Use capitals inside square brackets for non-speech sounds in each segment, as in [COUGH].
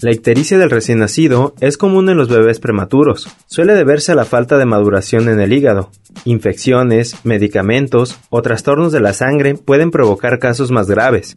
La ictericia del recién nacido es común en los bebés prematuros. Suele deberse a la falta de maduración en el hígado. Infecciones, medicamentos o trastornos de la sangre pueden provocar casos más graves.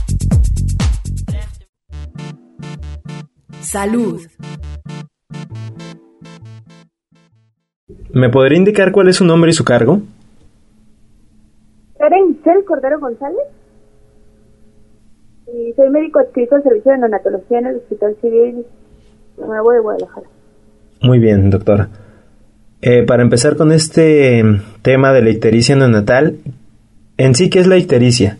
Salud. ¿Me podría indicar cuál es su nombre y su cargo? Karen Giselle Cordero González. Y soy médico adscrito al servicio de neonatología en el Hospital Civil Nuevo de Guadalajara. Muy bien, doctora. Eh, para empezar con este tema de la ictericia neonatal, en sí, ¿qué es la ictericia?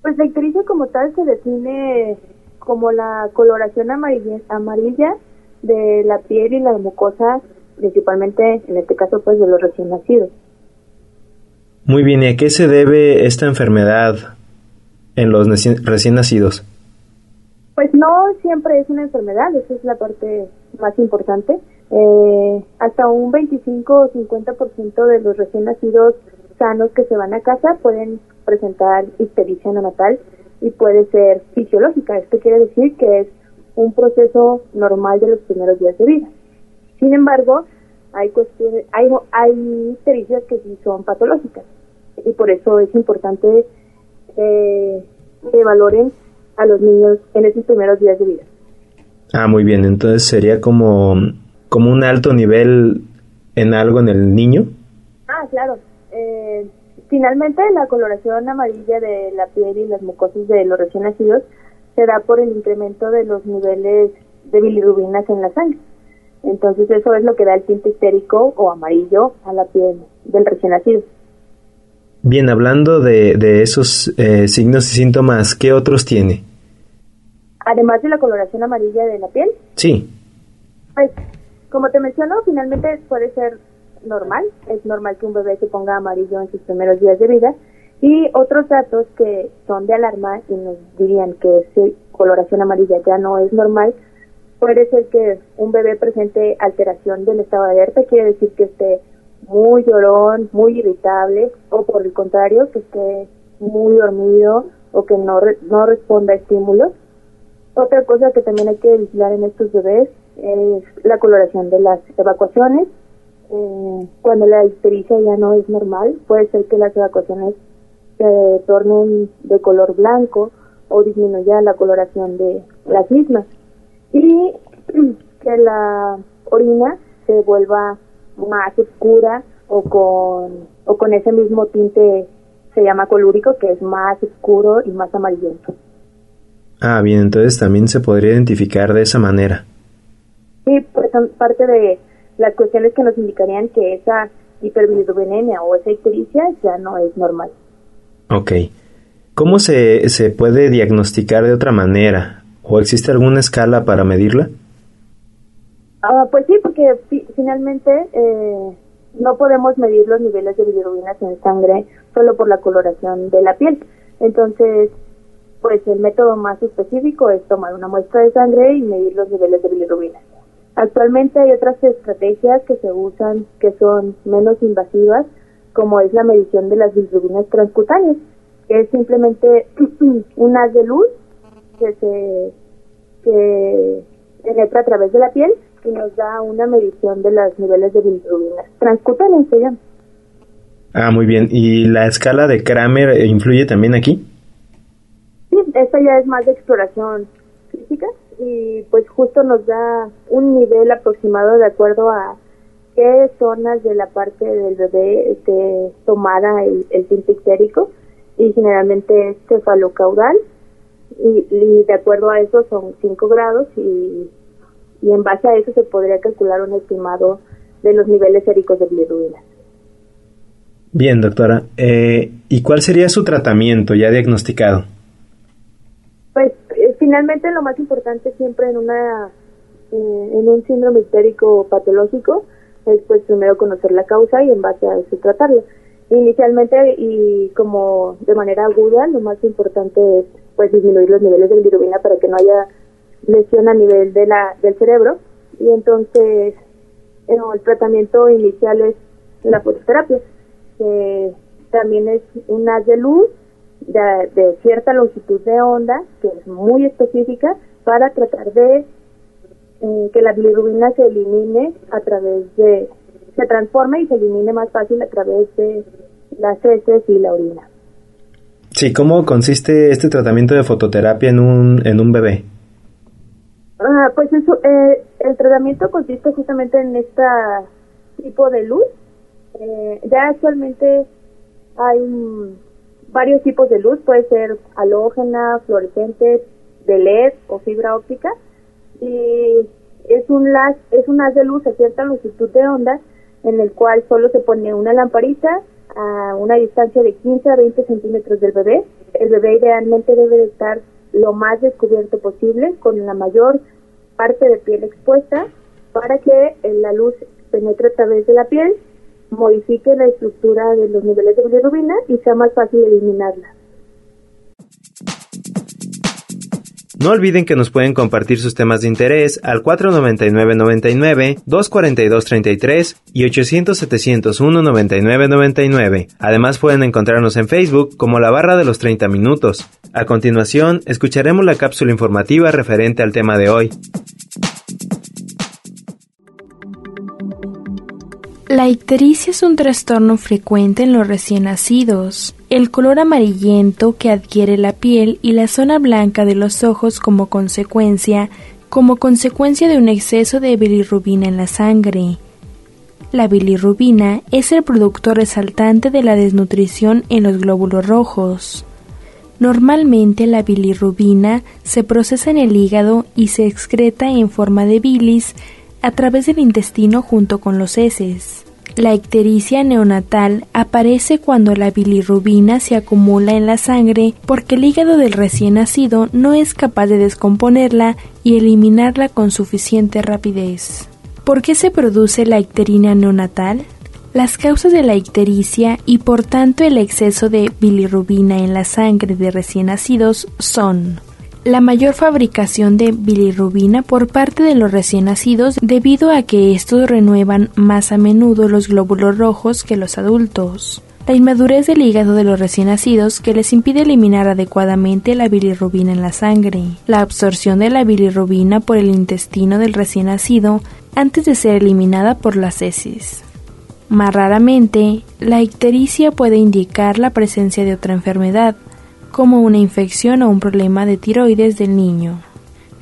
Pues la ictericia como tal se define como la coloración amarilla, amarilla de la piel y la mucosa, principalmente en este caso pues de los recién nacidos. Muy bien, ¿y a qué se debe esta enfermedad en los recién nacidos? Pues no siempre es una enfermedad, esa es la parte más importante. Eh, hasta un 25 o 50% de los recién nacidos sanos que se van a casa pueden presentar ictericia neonatal y puede ser fisiológica. Esto quiere decir que es un proceso normal de los primeros días de vida. Sin embargo, hay cuestiones, hay, hay ictericias que sí son patológicas y por eso es importante eh, que valoren a los niños en esos primeros días de vida. Ah, muy bien, entonces sería como, como un alto nivel en algo en el niño. Ah, claro. Eh, finalmente, la coloración amarilla de la piel y las mucosas de los recién nacidos se da por el incremento de los niveles de bilirrubinas en la sangre. Entonces, eso es lo que da el tinte histérico o amarillo a la piel del recién nacido. Bien, hablando de, de esos eh, signos y síntomas, ¿qué otros tiene? Además de la coloración amarilla de la piel, Sí, Pues, como te menciono, finalmente puede ser normal. Es normal que un bebé se ponga amarillo en sus primeros días de vida. Y otros datos que son de alarma y nos dirían que esa coloración amarilla ya no es normal, puede ser que un bebé presente alteración del estado de alerta, quiere decir que esté muy llorón, muy irritable, o por el contrario, que esté muy dormido o que no, re- no responda a estímulos. Otra cosa que también hay que vigilar en estos bebés es la coloración de las evacuaciones. Eh, cuando la ictericia ya no es normal, puede ser que las evacuaciones se tornen de color blanco o disminuya la coloración de las mismas. Y [CLEARS THROAT] que la orina se vuelva más oscura o con, o con ese mismo tinte, se llama colúrico, que es más oscuro y más amarillento. Ah, bien, entonces también se podría identificar de esa manera. Sí, pues son parte de las cuestiones que nos indicarían que esa hiperbilirubinemia o esa ictericia ya no es normal. Ok. ¿Cómo se, se puede diagnosticar de otra manera? ¿O existe alguna escala para medirla? Ah, pues sí, porque fi- finalmente eh, no podemos medir los niveles de bilirubinas en sangre solo por la coloración de la piel. Entonces, pues el método más específico es tomar una muestra de sangre y medir los niveles de bilirrubina. Actualmente hay otras estrategias que se usan que son menos invasivas, como es la medición de las bilirrubinas transcutáneas, que es simplemente [CLEARS THROAT] un haz de luz que se que penetra a través de la piel y nos da una medición de los niveles de bilirrubinas transcutáneas. Ah, muy bien. ¿Y la escala de Kramer influye también aquí? Sí, esta ya es más de exploración física y pues justo nos da un nivel aproximado de acuerdo a qué zonas de la parte del bebé esté tomada el, el y generalmente es cefalocaudal y, y de acuerdo a eso son 5 grados y, y en base a eso se podría calcular un estimado de los niveles séricos de bilirrubina. Bien, doctora. Eh, ¿Y cuál sería su tratamiento ya diagnosticado? Eh, finalmente lo más importante siempre en una eh, en un síndrome histérico patológico es pues primero conocer la causa y en base a eso tratarlo. Inicialmente y como de manera aguda, lo más importante es pues disminuir los niveles de bilirrubina para que no haya lesión a nivel de la del cerebro y entonces el tratamiento inicial es la fototerapia que también es un haz de luz de, cierta longitud de onda, que es muy específica, para tratar de eh, que la bilirrubina se elimine a través de, se transforme y se elimine más fácil a través de las heces y la orina. Sí, ¿cómo consiste este tratamiento de fototerapia en un, en un bebé? Ah, pues eso, eh, el tratamiento consiste justamente en este tipo de luz eh, ya actualmente hay varios tipos de luz, puede ser halógena, fluorescente, de LED o fibra óptica y es un es un haz de luz a cierta longitud de onda en el cual solo se pone una lamparita a una distancia de 15 a 20 centímetros del bebé. El bebé idealmente debe de estar lo más descubierto posible con la mayor parte de piel expuesta para que la luz penetre a través de la piel modifique la estructura de los niveles de bilirrubina y sea más fácil eliminarla. No olviden que nos pueden compartir sus temas de interés al 499-99, 242-33 y 800-701-9999. Además pueden encontrarnos en Facebook como la barra de los 30 minutos. A continuación, escucharemos la cápsula informativa referente al tema de hoy. La ictericia es un trastorno frecuente en los recién nacidos. El color amarillento que adquiere la piel y la zona blanca de los ojos como consecuencia, como consecuencia de un exceso de bilirrubina en la sangre. La bilirrubina es el producto resaltante de la desnutrición en los glóbulos rojos. Normalmente la bilirrubina se procesa en el hígado y se excreta en forma de bilis a través del intestino junto con los heces. La ictericia neonatal aparece cuando la bilirrubina se acumula en la sangre porque el hígado del recién nacido no es capaz de descomponerla y eliminarla con suficiente rapidez. ¿Por qué se produce la icterina neonatal? Las causas de la ictericia y por tanto el exceso de bilirrubina en la sangre de recién nacidos son la mayor fabricación de bilirrubina por parte de los recién nacidos debido a que estos renuevan más a menudo los glóbulos rojos que los adultos. La inmadurez del hígado de los recién nacidos que les impide eliminar adecuadamente la bilirrubina en la sangre. La absorción de la bilirrubina por el intestino del recién nacido antes de ser eliminada por las heces. Más raramente, la ictericia puede indicar la presencia de otra enfermedad, como una infección o un problema de tiroides del niño.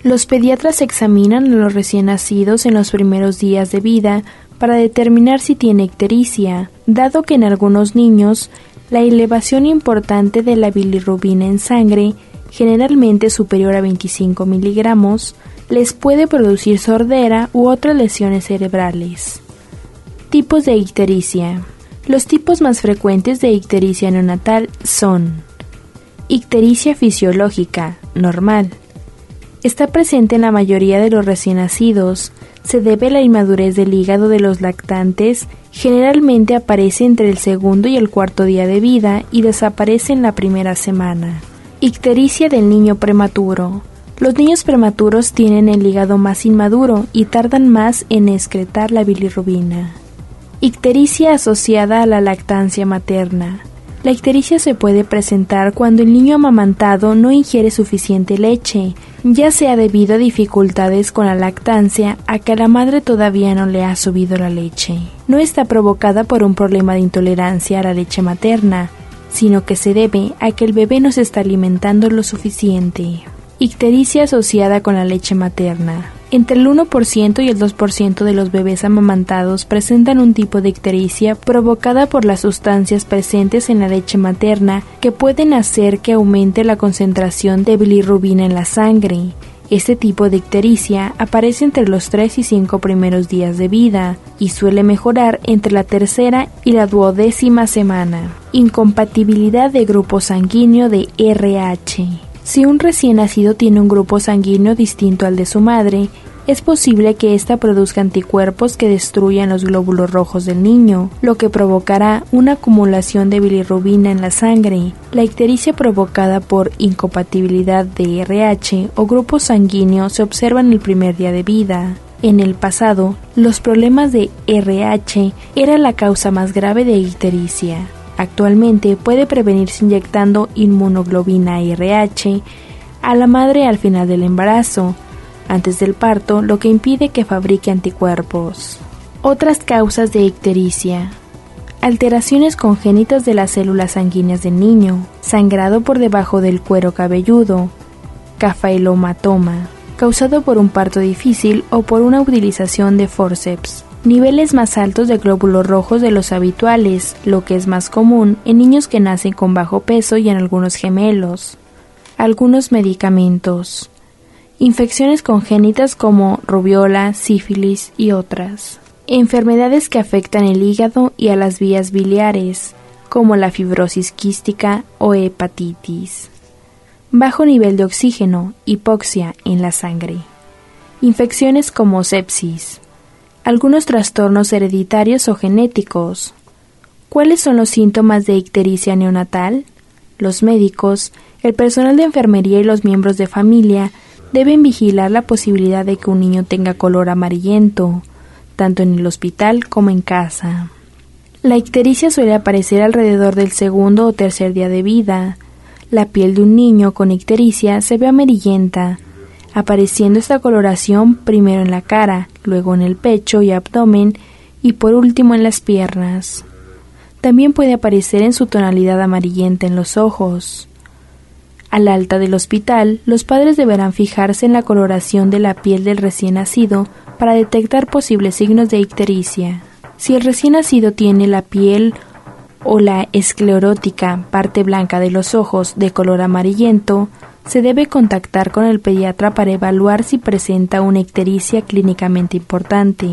Los pediatras examinan a los recién nacidos en los primeros días de vida para determinar si tiene ictericia, dado que en algunos niños la elevación importante de la bilirrubina en sangre, generalmente superior a 25 miligramos, les puede producir sordera u otras lesiones cerebrales. Tipos de ictericia. Los tipos más frecuentes de ictericia neonatal son Ictericia fisiológica, normal. Está presente en la mayoría de los recién nacidos. Se debe a la inmadurez del hígado de los lactantes. Generalmente aparece entre el segundo y el cuarto día de vida y desaparece en la primera semana. Ictericia del niño prematuro. Los niños prematuros tienen el hígado más inmaduro y tardan más en excretar la bilirrubina. Ictericia asociada a la lactancia materna. La ictericia se puede presentar cuando el niño amamantado no ingiere suficiente leche, ya sea debido a dificultades con la lactancia, a que la madre todavía no le ha subido la leche. No está provocada por un problema de intolerancia a la leche materna, sino que se debe a que el bebé no se está alimentando lo suficiente. Ictericia asociada con la leche materna. Entre el 1% y el 2% de los bebés amamantados presentan un tipo de ictericia provocada por las sustancias presentes en la leche materna que pueden hacer que aumente la concentración de bilirrubina en la sangre. Este tipo de ictericia aparece entre los 3 y 5 primeros días de vida y suele mejorar entre la tercera y la duodécima semana. Incompatibilidad de grupo sanguíneo de RH. Si un recién nacido tiene un grupo sanguíneo distinto al de su madre, es posible que ésta produzca anticuerpos que destruyan los glóbulos rojos del niño, lo que provocará una acumulación de bilirrubina en la sangre. La ictericia provocada por incompatibilidad de RH o grupo sanguíneo se observa en el primer día de vida. En el pasado, los problemas de RH eran la causa más grave de ictericia. Actualmente puede prevenirse inyectando inmunoglobina RH a la madre al final del embarazo, antes del parto, lo que impide que fabrique anticuerpos. Otras causas de ictericia. Alteraciones congénitas de las células sanguíneas del niño, sangrado por debajo del cuero cabelludo, cafaelomatoma, causado por un parto difícil o por una utilización de forceps niveles más altos de glóbulos rojos de los habituales, lo que es más común en niños que nacen con bajo peso y en algunos gemelos. Algunos medicamentos. Infecciones congénitas como rubiola, sífilis y otras. Enfermedades que afectan el hígado y a las vías biliares, como la fibrosis quística o hepatitis. Bajo nivel de oxígeno, hipoxia en la sangre. Infecciones como sepsis, algunos trastornos hereditarios o genéticos. ¿Cuáles son los síntomas de ictericia neonatal? Los médicos, el personal de enfermería y los miembros de familia deben vigilar la posibilidad de que un niño tenga color amarillento, tanto en el hospital como en casa. La ictericia suele aparecer alrededor del segundo o tercer día de vida. La piel de un niño con ictericia se ve amarillenta, apareciendo esta coloración primero en la cara, luego en el pecho y abdomen y por último en las piernas. También puede aparecer en su tonalidad amarillenta en los ojos. Al alta del hospital, los padres deberán fijarse en la coloración de la piel del recién nacido para detectar posibles signos de ictericia. Si el recién nacido tiene la piel o la esclerótica, parte blanca de los ojos, de color amarillento, se debe contactar con el pediatra para evaluar si presenta una ictericia clínicamente importante.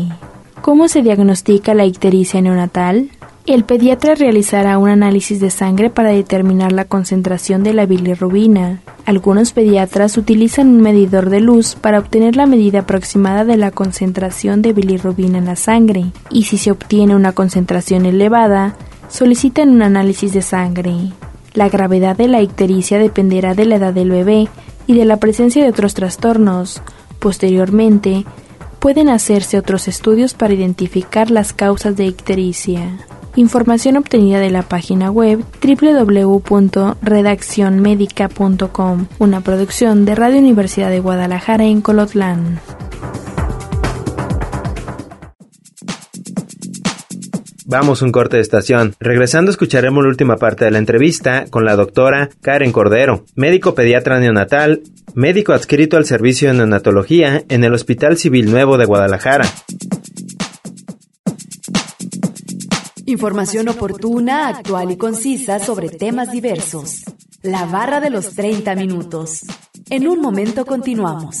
¿Cómo se diagnostica la ictericia neonatal? El pediatra realizará un análisis de sangre para determinar la concentración de la bilirrubina. Algunos pediatras utilizan un medidor de luz para obtener la medida aproximada de la concentración de bilirrubina en la sangre, y si se obtiene una concentración elevada, solicitan un análisis de sangre. La gravedad de la ictericia dependerá de la edad del bebé y de la presencia de otros trastornos. Posteriormente, pueden hacerse otros estudios para identificar las causas de ictericia. Información obtenida de la página web www.redaccionmedica.com, una producción de Radio Universidad de Guadalajara en Colotlán. Vamos un corte de estación. Regresando escucharemos la última parte de la entrevista con la doctora Karen Cordero, médico pediatra neonatal, médico adscrito al servicio de neonatología en el Hospital Civil Nuevo de Guadalajara. Información oportuna, actual y concisa sobre temas diversos. La barra de los 30 minutos. En un momento continuamos.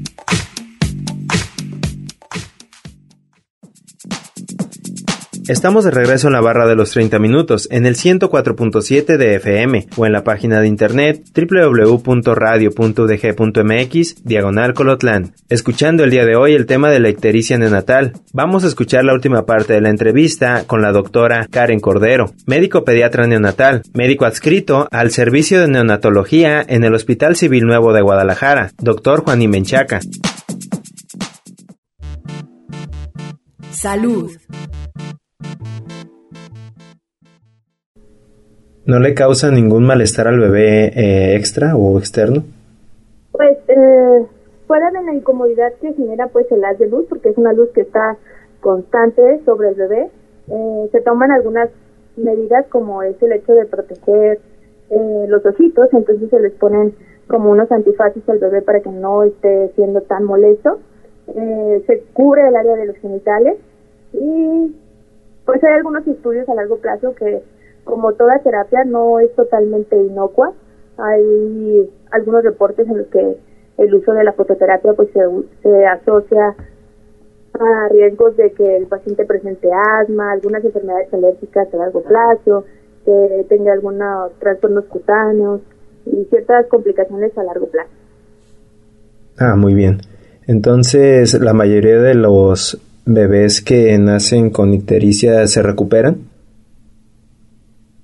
Estamos de regreso en la barra de los 30 minutos, en el 104.7 de FM o en la página de internet www.radio.udg.mx, diagonal Colotlán. Escuchando el día de hoy el tema de la ictericia neonatal, vamos a escuchar la última parte de la entrevista con la doctora Karen Cordero, médico pediatra neonatal, médico adscrito al servicio de neonatología en el Hospital Civil Nuevo de Guadalajara, doctor Juan Imenchaca. Salud. ¿No le causa ningún malestar al bebé eh, extra o externo? Pues, eh, fuera de la incomodidad que genera pues el haz de luz, porque es una luz que está constante sobre el bebé, eh, se toman algunas medidas como es el hecho de proteger eh, los ojitos, entonces se les ponen como unos antifaces al bebé para que no esté siendo tan molesto. Eh, se cubre el área de los genitales y pues hay algunos estudios a largo plazo que como toda terapia no es totalmente inocua. Hay algunos reportes en los que el uso de la fototerapia pues se, se asocia a riesgos de que el paciente presente asma, algunas enfermedades alérgicas a largo plazo, que tenga algunos trastornos cutáneos y ciertas complicaciones a largo plazo. Ah, muy bien. Entonces, ¿la mayoría de los bebés que nacen con ictericia se recuperan?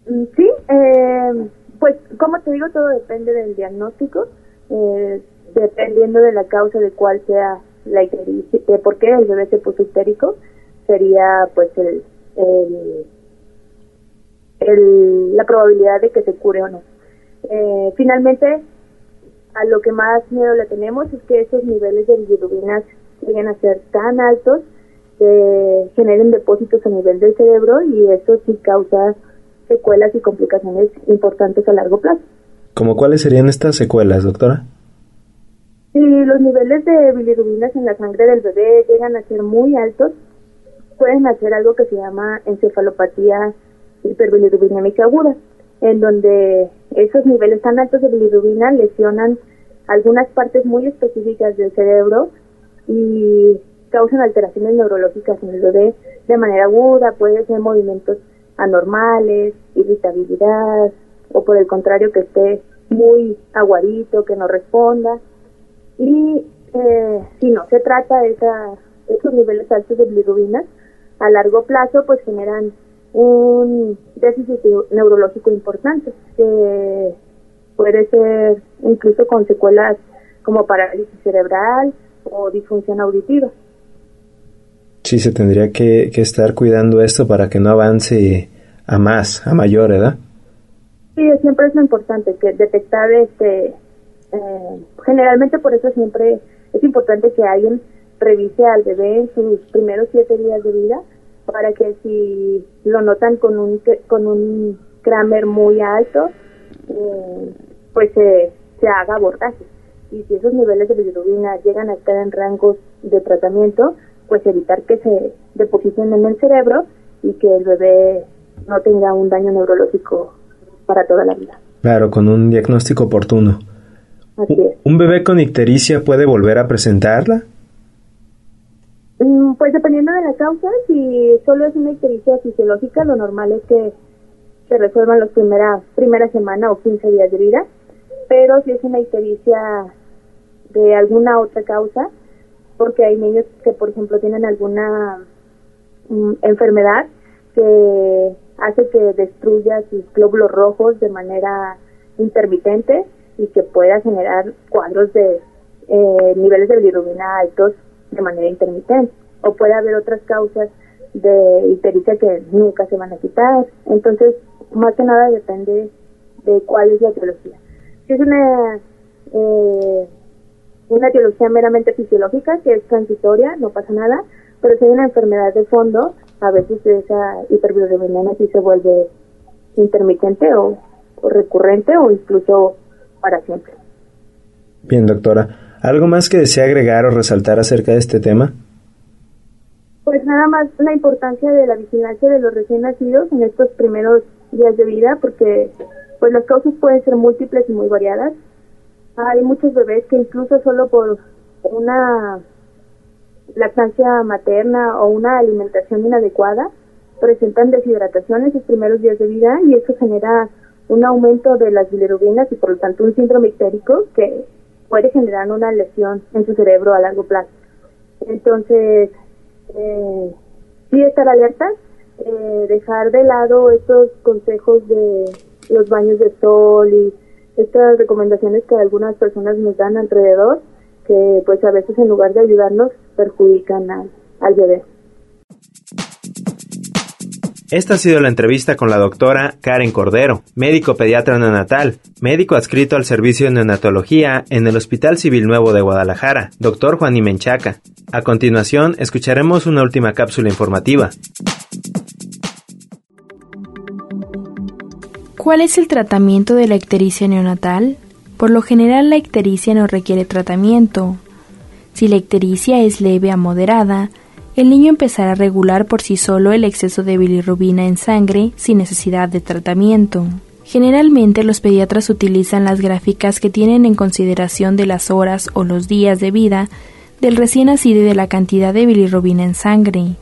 Mm, sí, eh, pues como te digo, todo depende del diagnóstico, eh, dependiendo de la causa de cuál sea la ictericia, de por qué el bebé se puso histérico, sería pues el, el, la probabilidad de que se cure o no. Eh, finalmente, a lo que más miedo le tenemos es que esos niveles de bilirrubinas lleguen a ser tan altos que generen depósitos a nivel del cerebro y eso sí causa secuelas y complicaciones importantes a largo plazo. ¿Cómo cuáles serían estas secuelas, doctora? Si los niveles de bilirrubinas en la sangre del bebé llegan a ser muy altos, pueden hacer algo que se llama encefalopatía hiperbilirrubinémica aguda, en donde esos niveles tan altos de bilirrubina lesionan algunas partes muy específicas del cerebro y causan alteraciones neurológicas en el bebé de manera aguda, puede ser movimientos anormales, irritabilidad, o por el contrario que esté muy aguadito, que no responda. Y eh, si no se trata de esa, esos niveles altos de bilirrubina, a largo plazo pues generan un déficit neurológico importante, que puede ser incluso con secuelas como parálisis cerebral o disfunción auditiva. Sí, se tendría que, que estar cuidando esto para que no avance a más, a mayor edad. Sí, siempre es lo importante, que detectar este, eh, generalmente por eso siempre es importante que alguien revise al bebé en sus primeros siete días de vida para que si lo notan con un con un Kramer muy alto, eh, pues se, se haga abordaje. Y si esos niveles de bilirrubina llegan a estar en rangos de tratamiento, pues evitar que se depositen en el cerebro y que el bebé no tenga un daño neurológico para toda la vida. Claro, con un diagnóstico oportuno. Así es. ¿Un bebé con ictericia puede volver a presentarla? Mm, pues dependiendo de la causa, si solo es una ictericia fisiológica, lo normal es que se resuelvan los primeras primera semana o 15 días de vida, pero si es una ictericia de alguna otra causa, porque hay niños que, por ejemplo, tienen alguna mm, enfermedad que hace que destruya sus glóbulos rojos de manera intermitente y que pueda generar cuadros de eh, niveles de bilirrubina altos de manera intermitente. O puede haber otras causas de ictericia que nunca se van a quitar. Entonces, más que nada depende de cuál es la etiología. Si es una, eh, una etiología meramente fisiológica, que es transitoria, no pasa nada, pero si hay una enfermedad de fondo, a veces esa hiperbilirrubina sí se vuelve intermitente o, recurrente o incluso para siempre. Bien, doctora. ¿Algo más que desea agregar o resaltar acerca de este tema? Pues nada más la importancia de la vigilancia de los recién nacidos en estos primeros días de vida, porque pues las causas pueden ser múltiples y muy variadas. Hay muchos bebés que incluso solo por una lactancia materna o una alimentación inadecuada presentan deshidratación en sus primeros días de vida y eso genera un aumento de las bilirrubinas y por lo tanto un síndrome ictérico que puede generar una lesión en su cerebro a largo plazo. Entonces, eh, sí estar alertas, eh, dejar de lado estos consejos de los baños de sol y estas recomendaciones que algunas personas nos dan alrededor, que pues a veces en lugar de ayudarnos perjudican al, bebé. Esta ha sido la entrevista con la doctora Karen Cordero, médico pediatra neonatal, médico adscrito al servicio de neonatología en el Hospital Civil Nuevo de Guadalajara, doctor Juan Menchaca. A continuación, escucharemos una última cápsula informativa. ¿Cuál es el tratamiento de la ictericia neonatal? Por lo general la ictericia no requiere tratamiento. Si la ictericia es leve a moderada, el niño empezará a regular por sí solo el exceso de bilirrubina en sangre sin necesidad de tratamiento. Generalmente los pediatras utilizan las gráficas que tienen en consideración de las horas o los días de vida del recién nacido y de la cantidad de bilirrubina en sangre,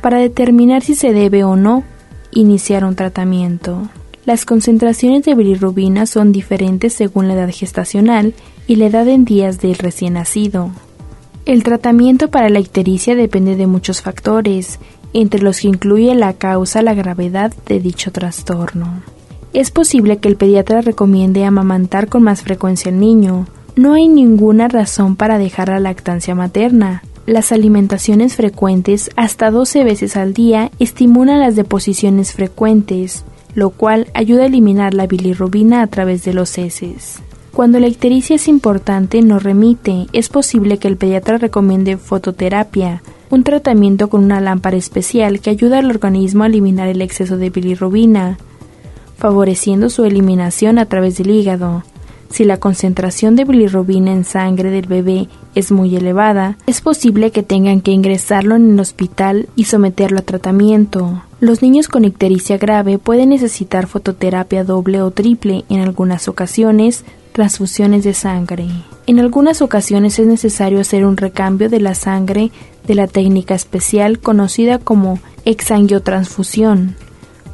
para determinar si se debe o no iniciar un tratamiento. Las concentraciones de bilirrubina son diferentes según la edad gestacional y la edad en días del recién nacido. El tratamiento para la ictericia depende de muchos factores, entre los que incluye la causa, la gravedad de dicho trastorno. Es posible que el pediatra recomiende amamantar con más frecuencia al niño. No hay ninguna razón para dejar la lactancia materna. Las alimentaciones frecuentes, hasta 12 veces al día, estimulan las deposiciones frecuentes, lo cual ayuda a eliminar la bilirrubina a través de los heces. Cuando la ictericia es importante, no remite, es posible que el pediatra recomiende fototerapia, un tratamiento con una lámpara especial que ayuda al organismo a eliminar el exceso de bilirrubina, favoreciendo su eliminación a través del hígado. Si la concentración de bilirrubina en sangre del bebé es muy elevada, es posible que tengan que ingresarlo en el hospital y someterlo a tratamiento. Los niños con ictericia grave pueden necesitar fototerapia doble o triple en algunas ocasiones, transfusiones de sangre. En algunas ocasiones es necesario hacer un recambio de la sangre de la técnica especial conocida como exangiotransfusión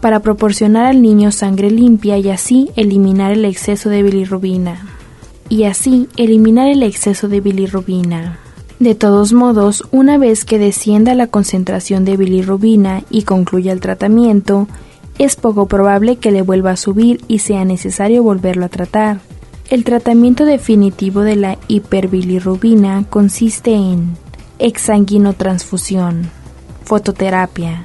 para proporcionar al niño sangre limpia y así eliminar el exceso de bilirrubina. Y así eliminar el exceso de bilirrubina. De todos modos, una vez que descienda la concentración de bilirrubina y concluya el tratamiento, es poco probable que le vuelva a subir y sea necesario volverlo a tratar. El tratamiento definitivo de la hiperbilirrubina consiste en exsanguinotransfusión, fototerapia.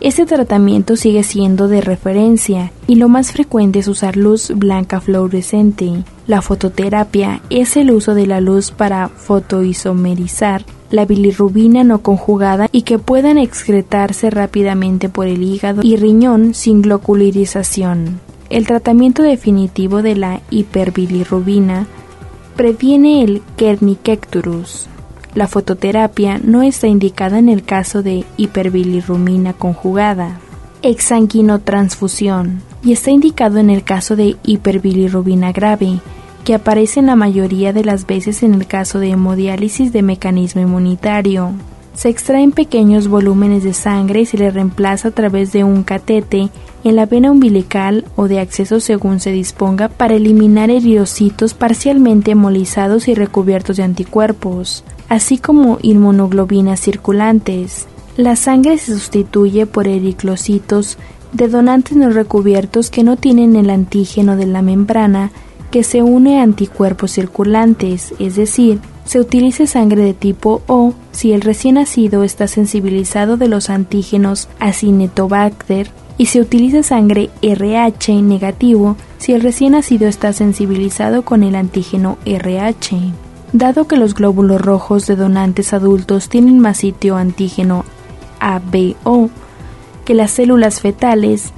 Este tratamiento sigue siendo de referencia y lo más frecuente es usar luz blanca fluorescente. La fototerapia es el uso de la luz para fotoisomerizar la bilirrubina no conjugada y que puedan excretarse rápidamente por el hígado y riñón sin gloculirización. El tratamiento definitivo de la hiperbilirrubina previene el Kernicterus. La fototerapia no está indicada en el caso de hiperbilirrubina conjugada. Exsanguinotransfusión y está indicado en el caso de hiperbilirrubina grave, que aparece en la mayoría de las veces en el caso de hemodiálisis de mecanismo inmunitario. Se extraen pequeños volúmenes de sangre y se le reemplaza a través de un catete en la vena umbilical o de acceso según se disponga para eliminar eriocitos parcialmente hemolizados y recubiertos de anticuerpos, así como inmunoglobinas circulantes. La sangre se sustituye por ericlocitos de donantes no recubiertos que no tienen el antígeno de la membrana que se une a anticuerpos circulantes, es decir, se utiliza sangre de tipo O si el recién nacido está sensibilizado de los antígenos Acinetobacter y se utiliza sangre RH negativo si el recién nacido está sensibilizado con el antígeno RH. Dado que los glóbulos rojos de donantes adultos tienen más sitio antígeno ABO que las células fetales,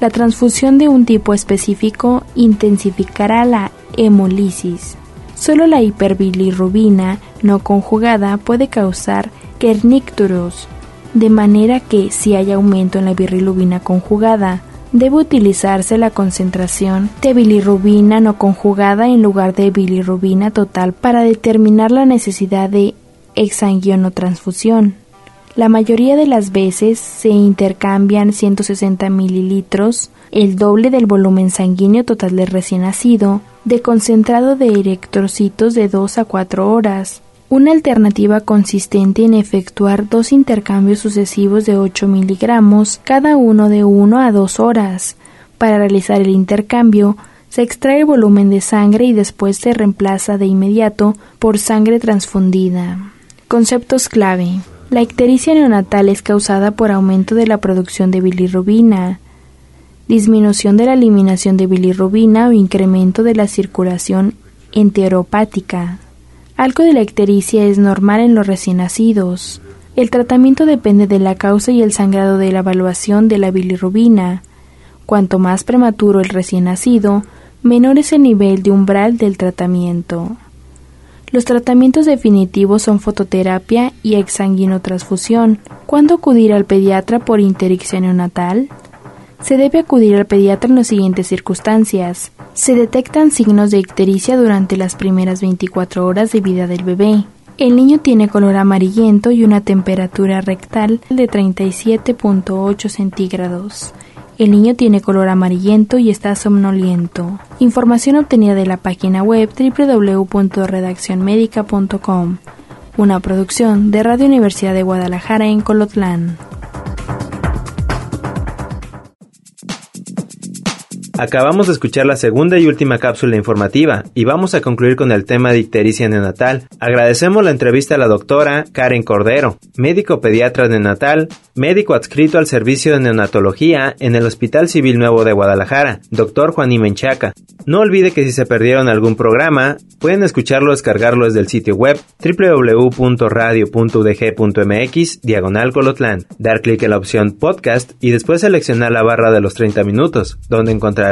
la transfusión de un tipo específico intensificará la hemolisis. Solo la hiperbilirrubina no conjugada puede causar kernicterus, de manera que si hay aumento en la bilirrubina conjugada, debe utilizarse la concentración de bilirrubina no conjugada en lugar de bilirrubina total para determinar la necesidad de exsanguinotransfusión. La mayoría de las veces se intercambian 160 mililitros, el doble del volumen sanguíneo total del recién nacido, de concentrado de erectrocitos de 2 a 4 horas, una alternativa consistente en efectuar dos intercambios sucesivos de 8 miligramos, cada uno de 1 a 2 horas. Para realizar el intercambio, se extrae el volumen de sangre y después se reemplaza de inmediato por sangre transfundida. Conceptos clave. La ictericia neonatal es causada por aumento de la producción de bilirrubina, disminución de la eliminación de bilirrubina o incremento de la circulación enteropática. Algo de la ictericia es normal en los recién nacidos. El tratamiento depende de la causa y el sangrado de la evaluación de la bilirrubina. Cuanto más prematuro el recién nacido, menor es el nivel de umbral del tratamiento. Los tratamientos definitivos son fototerapia y exsanguinotransfusión. ¿Cuándo acudir al pediatra por intericción neonatal? Se debe acudir al pediatra en las siguientes circunstancias. Se detectan signos de ictericia durante las primeras 24 horas de vida del bebé. El niño tiene color amarillento y una temperatura rectal de 37.8 centígrados. El niño tiene color amarillento y está somnoliento. Información obtenida de la página web www.redaccionmedica.com. Una producción de Radio Universidad de Guadalajara en Colotlán. Acabamos de escuchar la segunda y última cápsula informativa y vamos a concluir con el tema de ictericia neonatal. Agradecemos la entrevista a la doctora Karen Cordero, médico pediatra neonatal, médico adscrito al servicio de neonatología en el Hospital Civil Nuevo de Guadalajara, doctor Juan Menchaca. No olvide que si se perdieron algún programa, pueden escucharlo o descargarlo desde el sitio web www.radio.udg.mx diagonal colotlán, dar clic en la opción podcast y después seleccionar la barra de los 30 minutos, donde encontrará